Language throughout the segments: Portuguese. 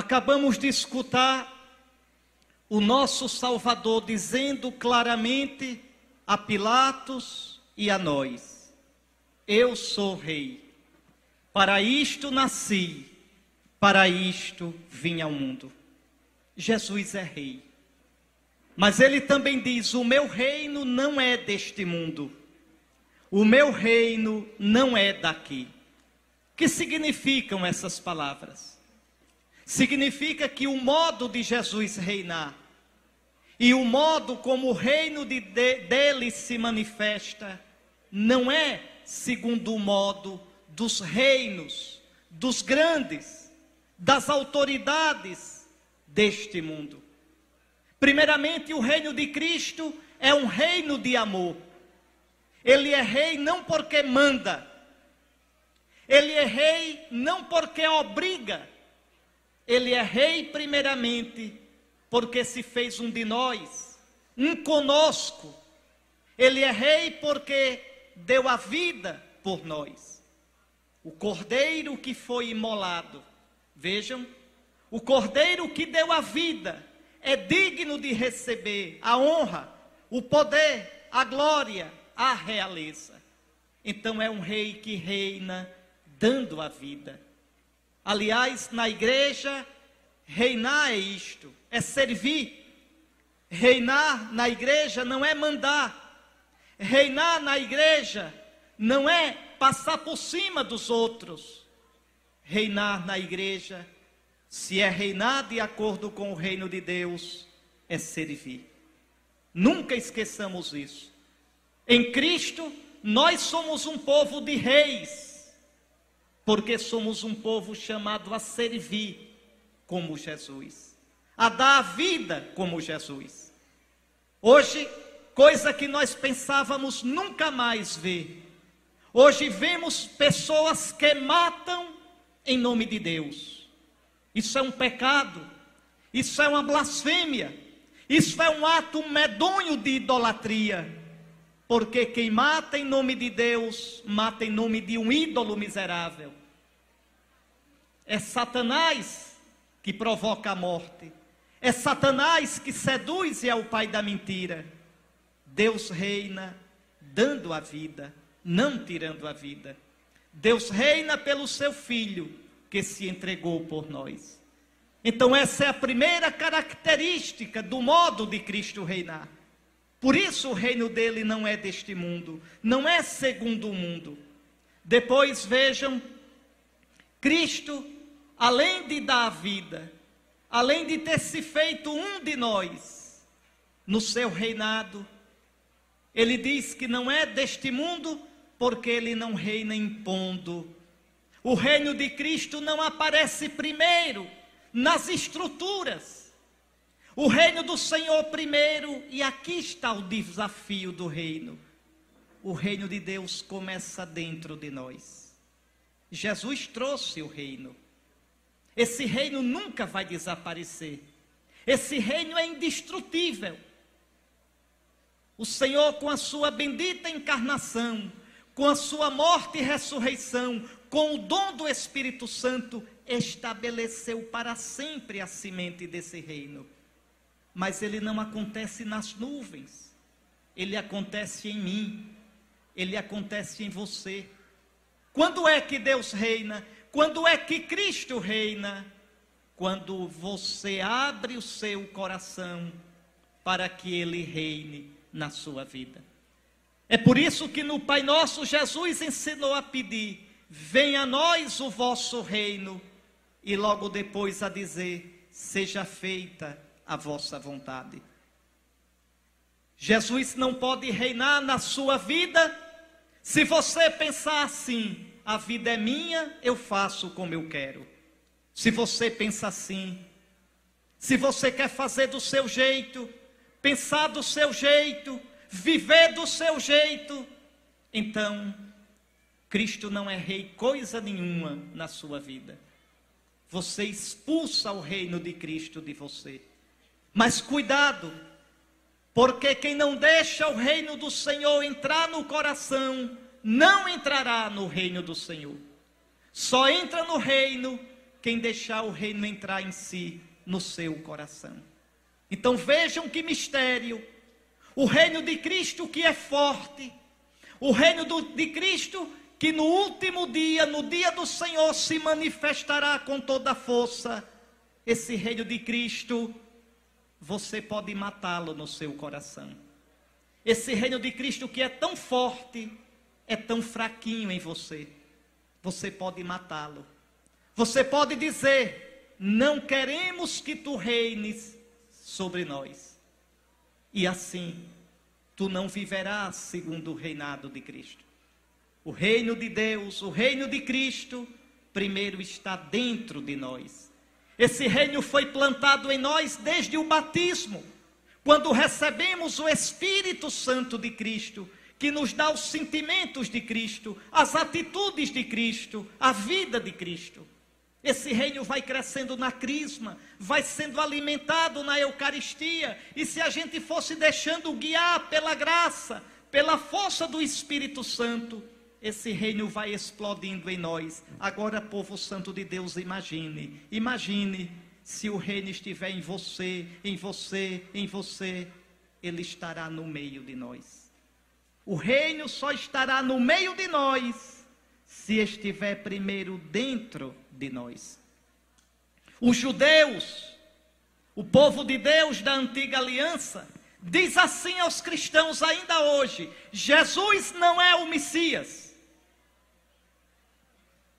Acabamos de escutar o nosso Salvador dizendo claramente a Pilatos e a nós: Eu sou rei. Para isto nasci, para isto vim ao mundo. Jesus é rei. Mas ele também diz: O meu reino não é deste mundo. O meu reino não é daqui. Que significam essas palavras? Significa que o modo de Jesus reinar e o modo como o reino de, de, dele se manifesta não é segundo o modo dos reinos, dos grandes, das autoridades deste mundo. Primeiramente, o reino de Cristo é um reino de amor. Ele é rei não porque manda, ele é rei não porque obriga, ele é rei, primeiramente, porque se fez um de nós, um conosco. Ele é rei porque deu a vida por nós. O cordeiro que foi imolado, vejam, o cordeiro que deu a vida é digno de receber a honra, o poder, a glória, a realeza. Então é um rei que reina dando a vida. Aliás, na igreja, reinar é isto, é servir. Reinar na igreja não é mandar. Reinar na igreja não é passar por cima dos outros. Reinar na igreja, se é reinar de acordo com o reino de Deus, é servir. Nunca esqueçamos isso. Em Cristo, nós somos um povo de reis porque somos um povo chamado a servir como Jesus, a dar a vida como Jesus. Hoje, coisa que nós pensávamos nunca mais ver. Hoje vemos pessoas que matam em nome de Deus. Isso é um pecado. Isso é uma blasfêmia. Isso é um ato medonho de idolatria. Porque quem mata em nome de Deus, mata em nome de um ídolo miserável. É Satanás que provoca a morte. É Satanás que seduz e é o pai da mentira. Deus reina dando a vida, não tirando a vida. Deus reina pelo seu filho que se entregou por nós. Então, essa é a primeira característica do modo de Cristo reinar. Por isso, o reino dele não é deste mundo, não é segundo o mundo. Depois, vejam, Cristo além de dar a vida, além de ter se feito um de nós no seu reinado, ele diz que não é deste mundo, porque ele não reina impondo. O reino de Cristo não aparece primeiro nas estruturas. O reino do Senhor primeiro, e aqui está o desafio do reino. O reino de Deus começa dentro de nós. Jesus trouxe o reino. Esse reino nunca vai desaparecer. Esse reino é indestrutível. O Senhor, com a sua bendita encarnação, com a sua morte e ressurreição, com o dom do Espírito Santo, estabeleceu para sempre a semente desse reino. Mas ele não acontece nas nuvens, ele acontece em mim, ele acontece em você. Quando é que Deus reina? Quando é que Cristo reina? Quando você abre o seu coração para que ele reine na sua vida. É por isso que no Pai Nosso Jesus ensinou a pedir: venha a nós o vosso reino, e logo depois a dizer: seja feita a vossa vontade. Jesus não pode reinar na sua vida se você pensar assim: a vida é minha, eu faço como eu quero. Se você pensa assim, se você quer fazer do seu jeito, pensar do seu jeito, viver do seu jeito, então Cristo não é rei coisa nenhuma na sua vida. Você expulsa o reino de Cristo de você. Mas cuidado, porque quem não deixa o reino do Senhor entrar no coração, não entrará no reino do Senhor. Só entra no reino quem deixar o reino entrar em si, no seu coração. Então vejam que mistério. O reino de Cristo que é forte, o reino do, de Cristo que no último dia, no dia do Senhor, se manifestará com toda a força. Esse reino de Cristo, você pode matá-lo no seu coração. Esse reino de Cristo que é tão forte, é tão fraquinho em você. Você pode matá-lo. Você pode dizer: Não queremos que tu reines sobre nós. E assim, tu não viverás segundo o reinado de Cristo. O reino de Deus, o reino de Cristo, primeiro está dentro de nós. Esse reino foi plantado em nós desde o batismo, quando recebemos o Espírito Santo de Cristo, que nos dá os sentimentos de Cristo, as atitudes de Cristo, a vida de Cristo. Esse reino vai crescendo na crisma, vai sendo alimentado na Eucaristia, e se a gente fosse deixando guiar pela graça, pela força do Espírito Santo, esse reino vai explodindo em nós. Agora, povo santo de Deus, imagine, imagine se o reino estiver em você, em você, em você, ele estará no meio de nós. O reino só estará no meio de nós se estiver primeiro dentro de nós. Os judeus, o povo de Deus da antiga aliança, diz assim aos cristãos ainda hoje: Jesus não é o Messias.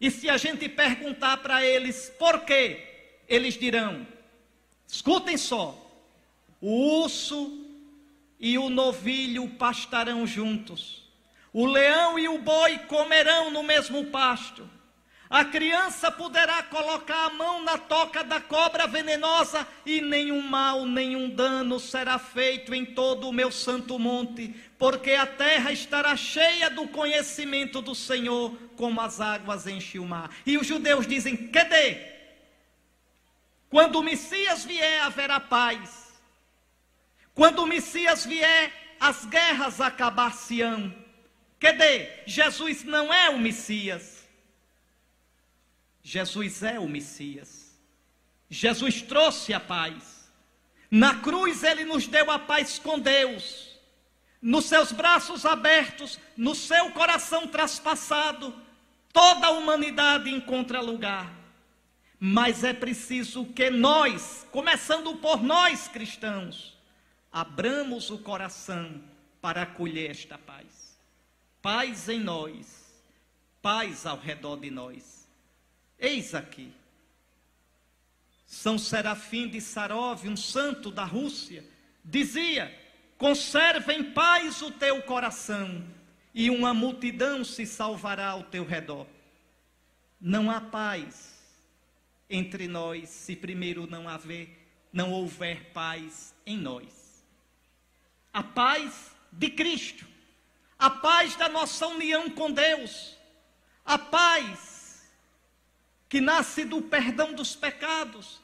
E se a gente perguntar para eles por quê, eles dirão: escutem só, o urso e o novilho pastarão juntos, o leão e o boi comerão no mesmo pasto a criança poderá colocar a mão na toca da cobra venenosa e nenhum mal, nenhum dano será feito em todo o meu santo monte, porque a terra estará cheia do conhecimento do Senhor, como as águas enchem o mar. E os judeus dizem: Cadê? Quando o Messias vier, haverá paz. Quando o Messias vier, as guerras acabar-se-ão. Cadê? Jesus não é o Messias. Jesus é o Messias. Jesus trouxe a paz. Na cruz ele nos deu a paz com Deus. Nos seus braços abertos, no seu coração traspassado, toda a humanidade encontra lugar. Mas é preciso que nós, começando por nós cristãos, abramos o coração para acolher esta paz. Paz em nós, paz ao redor de nós. Eis aqui. São Serafim de Sarov, um santo da Rússia, dizia: Conserva em paz o teu coração, e uma multidão se salvará ao teu redor. Não há paz entre nós se primeiro não haver, não houver paz em nós. A paz de Cristo, a paz da nossa união com Deus, a paz que nasce do perdão dos pecados,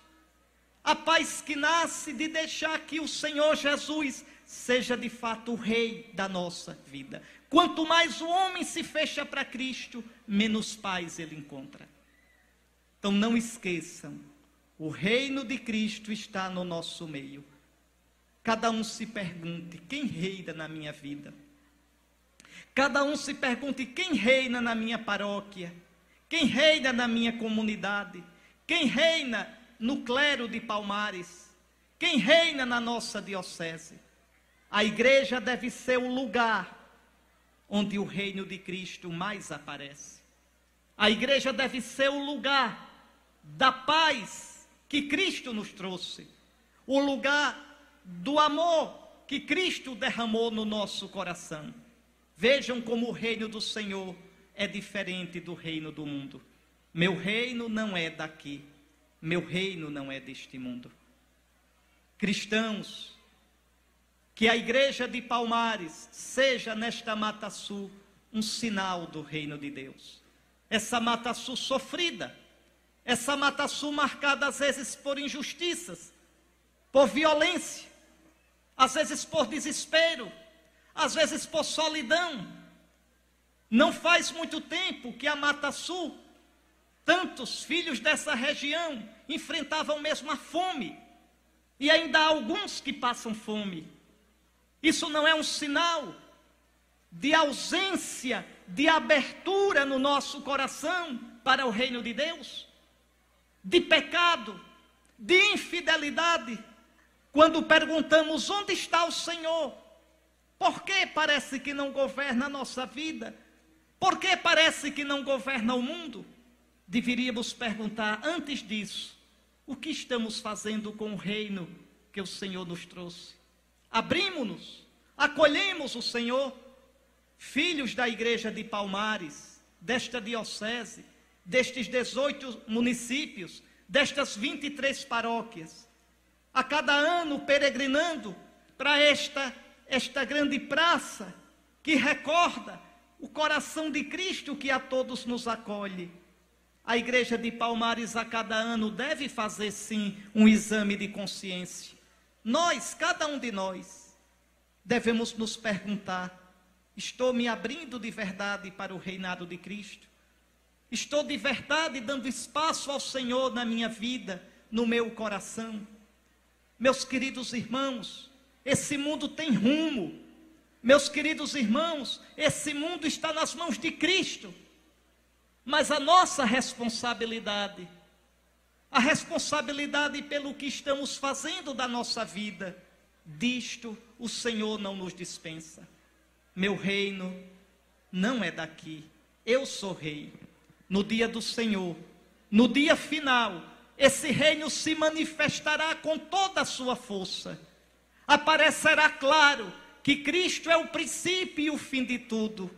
a paz que nasce de deixar que o Senhor Jesus seja de fato o Rei da nossa vida. Quanto mais o homem se fecha para Cristo, menos paz ele encontra. Então não esqueçam, o reino de Cristo está no nosso meio. Cada um se pergunte: quem reina na minha vida? Cada um se pergunte: quem reina na minha paróquia? Quem reina na minha comunidade? Quem reina no clero de Palmares? Quem reina na nossa diocese? A igreja deve ser o lugar onde o reino de Cristo mais aparece. A igreja deve ser o lugar da paz que Cristo nos trouxe, o lugar do amor que Cristo derramou no nosso coração. Vejam como o reino do Senhor é diferente do reino do mundo. Meu reino não é daqui. Meu reino não é deste mundo. Cristãos, que a igreja de Palmares seja nesta Mata Sul um sinal do reino de Deus. Essa Mata Sul sofrida, essa Mata Sul marcada às vezes por injustiças, por violência, às vezes por desespero, às vezes por solidão, não faz muito tempo que a Mata Sul Tantos filhos dessa região enfrentavam mesmo a fome. E ainda há alguns que passam fome. Isso não é um sinal de ausência de abertura no nosso coração para o reino de Deus? De pecado, de infidelidade? Quando perguntamos onde está o Senhor, por que parece que não governa a nossa vida? Por que parece que não governa o mundo? Deveríamos perguntar antes disso: o que estamos fazendo com o reino que o Senhor nos trouxe? Abrimos-nos, acolhemos o Senhor, filhos da igreja de Palmares, desta diocese, destes 18 municípios, destas 23 paróquias, a cada ano peregrinando para esta, esta grande praça que recorda o coração de Cristo que a todos nos acolhe. A igreja de Palmares a cada ano deve fazer sim um exame de consciência. Nós, cada um de nós, devemos nos perguntar: estou me abrindo de verdade para o reinado de Cristo? Estou de verdade dando espaço ao Senhor na minha vida, no meu coração? Meus queridos irmãos, esse mundo tem rumo. Meus queridos irmãos, esse mundo está nas mãos de Cristo. Mas a nossa responsabilidade, a responsabilidade pelo que estamos fazendo da nossa vida, disto o Senhor não nos dispensa. Meu reino não é daqui, eu sou rei. No dia do Senhor, no dia final, esse reino se manifestará com toda a sua força. Aparecerá claro que Cristo é o princípio e o fim de tudo,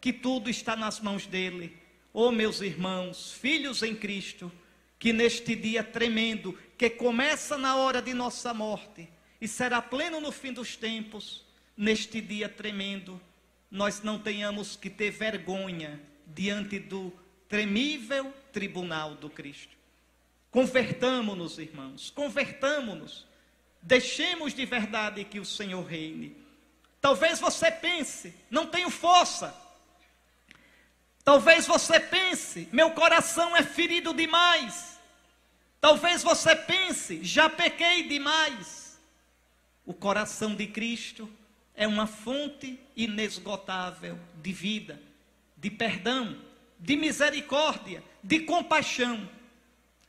que tudo está nas mãos dele. Oh, meus irmãos, filhos em Cristo, que neste dia tremendo, que começa na hora de nossa morte e será pleno no fim dos tempos, neste dia tremendo, nós não tenhamos que ter vergonha diante do tremível tribunal do Cristo. Convertamo-nos, irmãos, convertamo-nos. Deixemos de verdade que o Senhor reine. Talvez você pense, não tenho força, Talvez você pense, meu coração é ferido demais. Talvez você pense, já pequei demais. O coração de Cristo é uma fonte inesgotável de vida, de perdão, de misericórdia, de compaixão.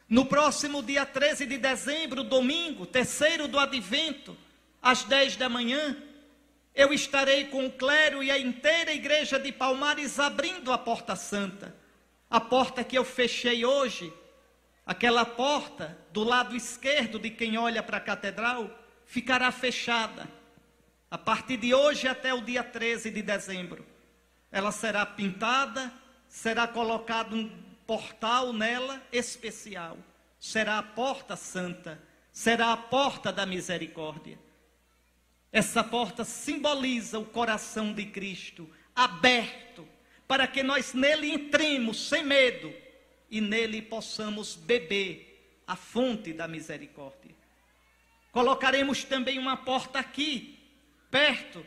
No próximo dia 13 de dezembro, domingo, terceiro do advento, às 10 da manhã, eu estarei com o clero e a inteira igreja de Palmares abrindo a porta santa. A porta que eu fechei hoje, aquela porta do lado esquerdo de quem olha para a catedral, ficará fechada. A partir de hoje até o dia 13 de dezembro. Ela será pintada, será colocado um portal nela especial. Será a porta santa, será a porta da misericórdia. Essa porta simboliza o coração de Cristo aberto para que nós nele entremos sem medo e nele possamos beber a fonte da misericórdia. Colocaremos também uma porta aqui, perto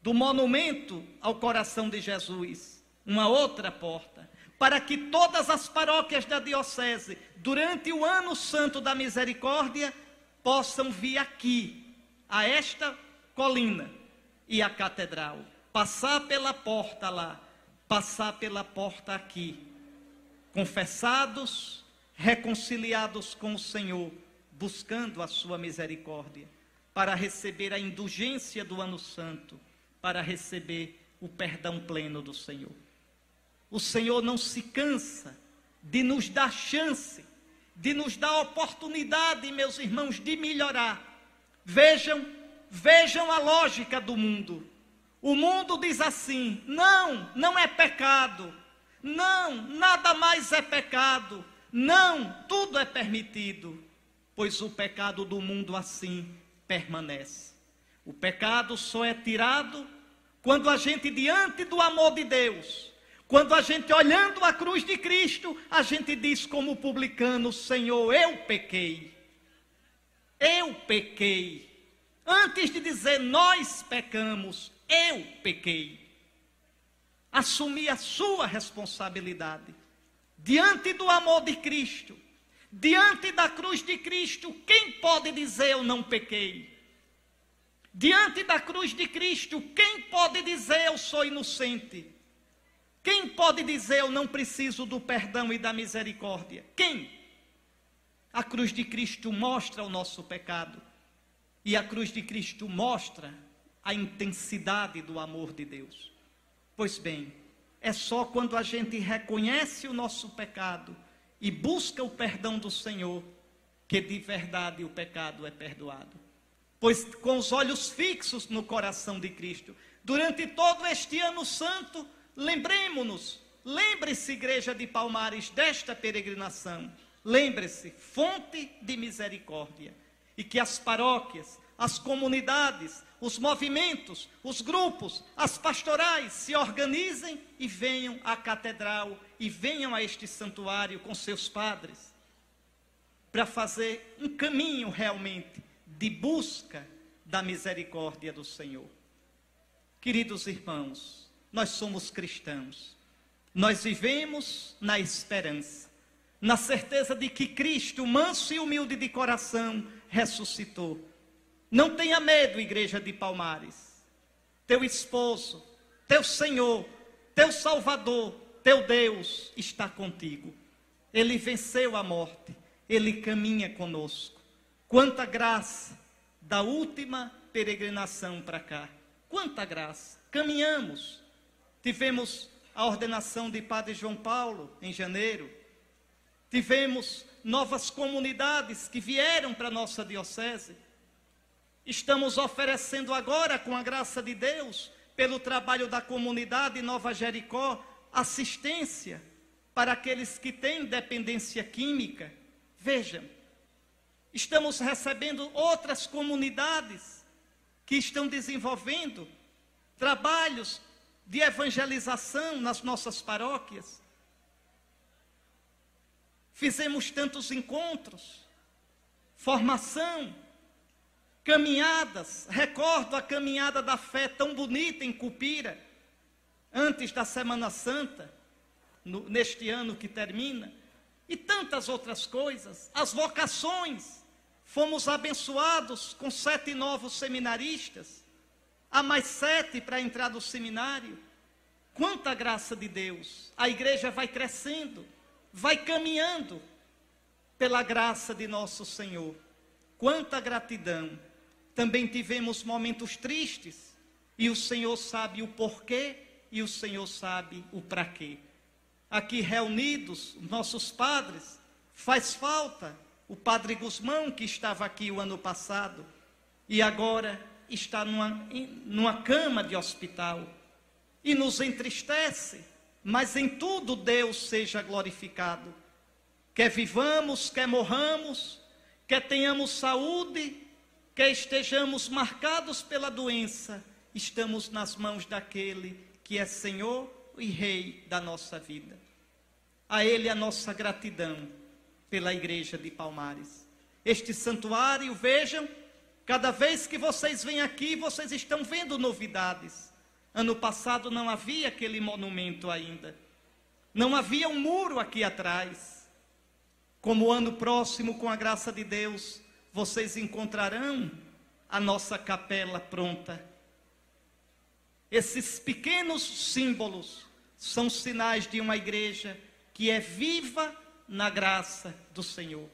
do monumento ao coração de Jesus, uma outra porta, para que todas as paróquias da diocese, durante o ano santo da misericórdia, possam vir aqui a esta colina e a catedral, passar pela porta lá, passar pela porta aqui, confessados, reconciliados com o Senhor, buscando a sua misericórdia, para receber a indulgência do ano santo, para receber o perdão pleno do Senhor. O Senhor não se cansa de nos dar chance, de nos dar oportunidade, meus irmãos, de melhorar Vejam, vejam a lógica do mundo. O mundo diz assim: não, não é pecado. Não, nada mais é pecado. Não, tudo é permitido. Pois o pecado do mundo assim permanece. O pecado só é tirado quando a gente, diante do amor de Deus, quando a gente olhando a cruz de Cristo, a gente diz como publicano: Senhor, eu pequei. Eu pequei. Antes de dizer nós pecamos, eu pequei. Assumi a sua responsabilidade diante do amor de Cristo, diante da cruz de Cristo, quem pode dizer eu não pequei? Diante da cruz de Cristo, quem pode dizer eu sou inocente? Quem pode dizer eu não preciso do perdão e da misericórdia? Quem? A cruz de Cristo mostra o nosso pecado. E a cruz de Cristo mostra a intensidade do amor de Deus. Pois bem, é só quando a gente reconhece o nosso pecado e busca o perdão do Senhor que de verdade o pecado é perdoado pois com os olhos fixos no coração de Cristo. Durante todo este ano santo, lembremos-nos, lembre-se, igreja de Palmares, desta peregrinação. Lembre-se, fonte de misericórdia. E que as paróquias, as comunidades, os movimentos, os grupos, as pastorais se organizem e venham à catedral e venham a este santuário com seus padres para fazer um caminho realmente de busca da misericórdia do Senhor. Queridos irmãos, nós somos cristãos. Nós vivemos na esperança, na certeza de que Cristo, manso e humilde de coração, ressuscitou. Não tenha medo, igreja de Palmares. Teu esposo, teu Senhor, teu Salvador, teu Deus está contigo. Ele venceu a morte, ele caminha conosco. Quanta graça da última peregrinação para cá. Quanta graça. Caminhamos. Tivemos a ordenação de Padre João Paulo em janeiro. Tivemos novas comunidades que vieram para a nossa diocese. Estamos oferecendo agora, com a graça de Deus, pelo trabalho da comunidade Nova Jericó, assistência para aqueles que têm dependência química. Vejam, Estamos recebendo outras comunidades que estão desenvolvendo trabalhos de evangelização nas nossas paróquias. Fizemos tantos encontros, formação, caminhadas. Recordo a caminhada da fé tão bonita em Cupira, antes da Semana Santa, no, neste ano que termina, e tantas outras coisas. As vocações Fomos abençoados com sete novos seminaristas, há mais sete para entrar no seminário. Quanta graça de Deus! A igreja vai crescendo, vai caminhando pela graça de nosso Senhor. Quanta gratidão! Também tivemos momentos tristes, e o Senhor sabe o porquê e o Senhor sabe o para quê. Aqui reunidos, nossos padres, faz falta o padre Guzmão, que estava aqui o ano passado, e agora está numa, numa cama de hospital, e nos entristece, mas em tudo Deus seja glorificado. Quer vivamos, quer morramos, quer tenhamos saúde, quer estejamos marcados pela doença, estamos nas mãos daquele que é Senhor e Rei da nossa vida. A Ele a nossa gratidão pela igreja de Palmares. Este santuário, vejam, cada vez que vocês vêm aqui, vocês estão vendo novidades. Ano passado não havia aquele monumento ainda. Não havia um muro aqui atrás. Como ano próximo, com a graça de Deus, vocês encontrarão a nossa capela pronta. Esses pequenos símbolos são sinais de uma igreja que é viva na graça do Senhor.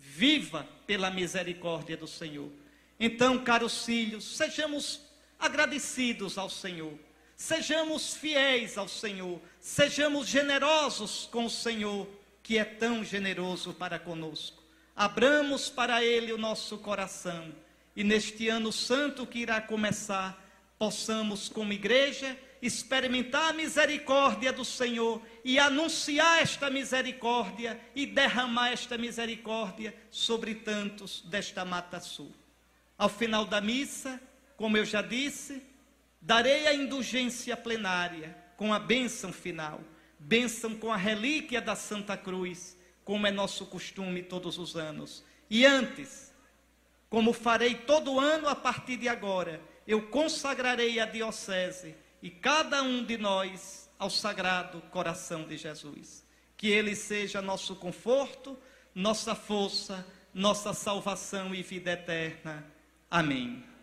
Viva pela misericórdia do Senhor. Então, caros filhos, sejamos agradecidos ao Senhor. Sejamos fiéis ao Senhor. Sejamos generosos com o Senhor, que é tão generoso para conosco. Abramos para Ele o nosso coração. E neste ano santo que irá começar, possamos, como igreja, experimentar a misericórdia do Senhor e anunciar esta misericórdia e derramar esta misericórdia sobre tantos desta Mata Sul. Ao final da missa, como eu já disse, darei a indulgência plenária com a bênção final, bênção com a relíquia da Santa Cruz, como é nosso costume todos os anos. E antes, como farei todo ano a partir de agora, eu consagrarei a diocese e cada um de nós ao sagrado coração de Jesus. Que Ele seja nosso conforto, nossa força, nossa salvação e vida eterna. Amém.